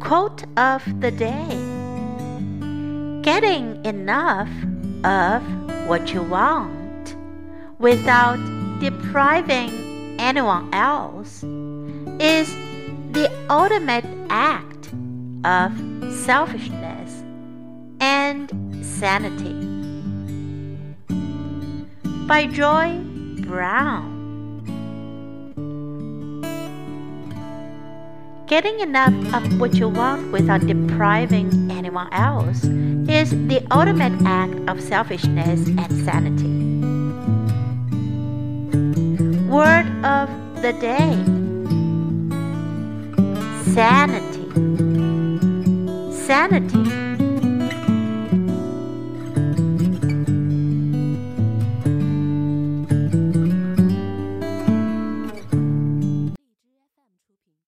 Quote of the day Getting enough of what you want without depriving anyone else is the ultimate act of selfishness and sanity. By Joy Browne. Getting enough of what you want without depriving anyone else is the ultimate act of selfishness and sanity. Word of the day Sanity. Sanity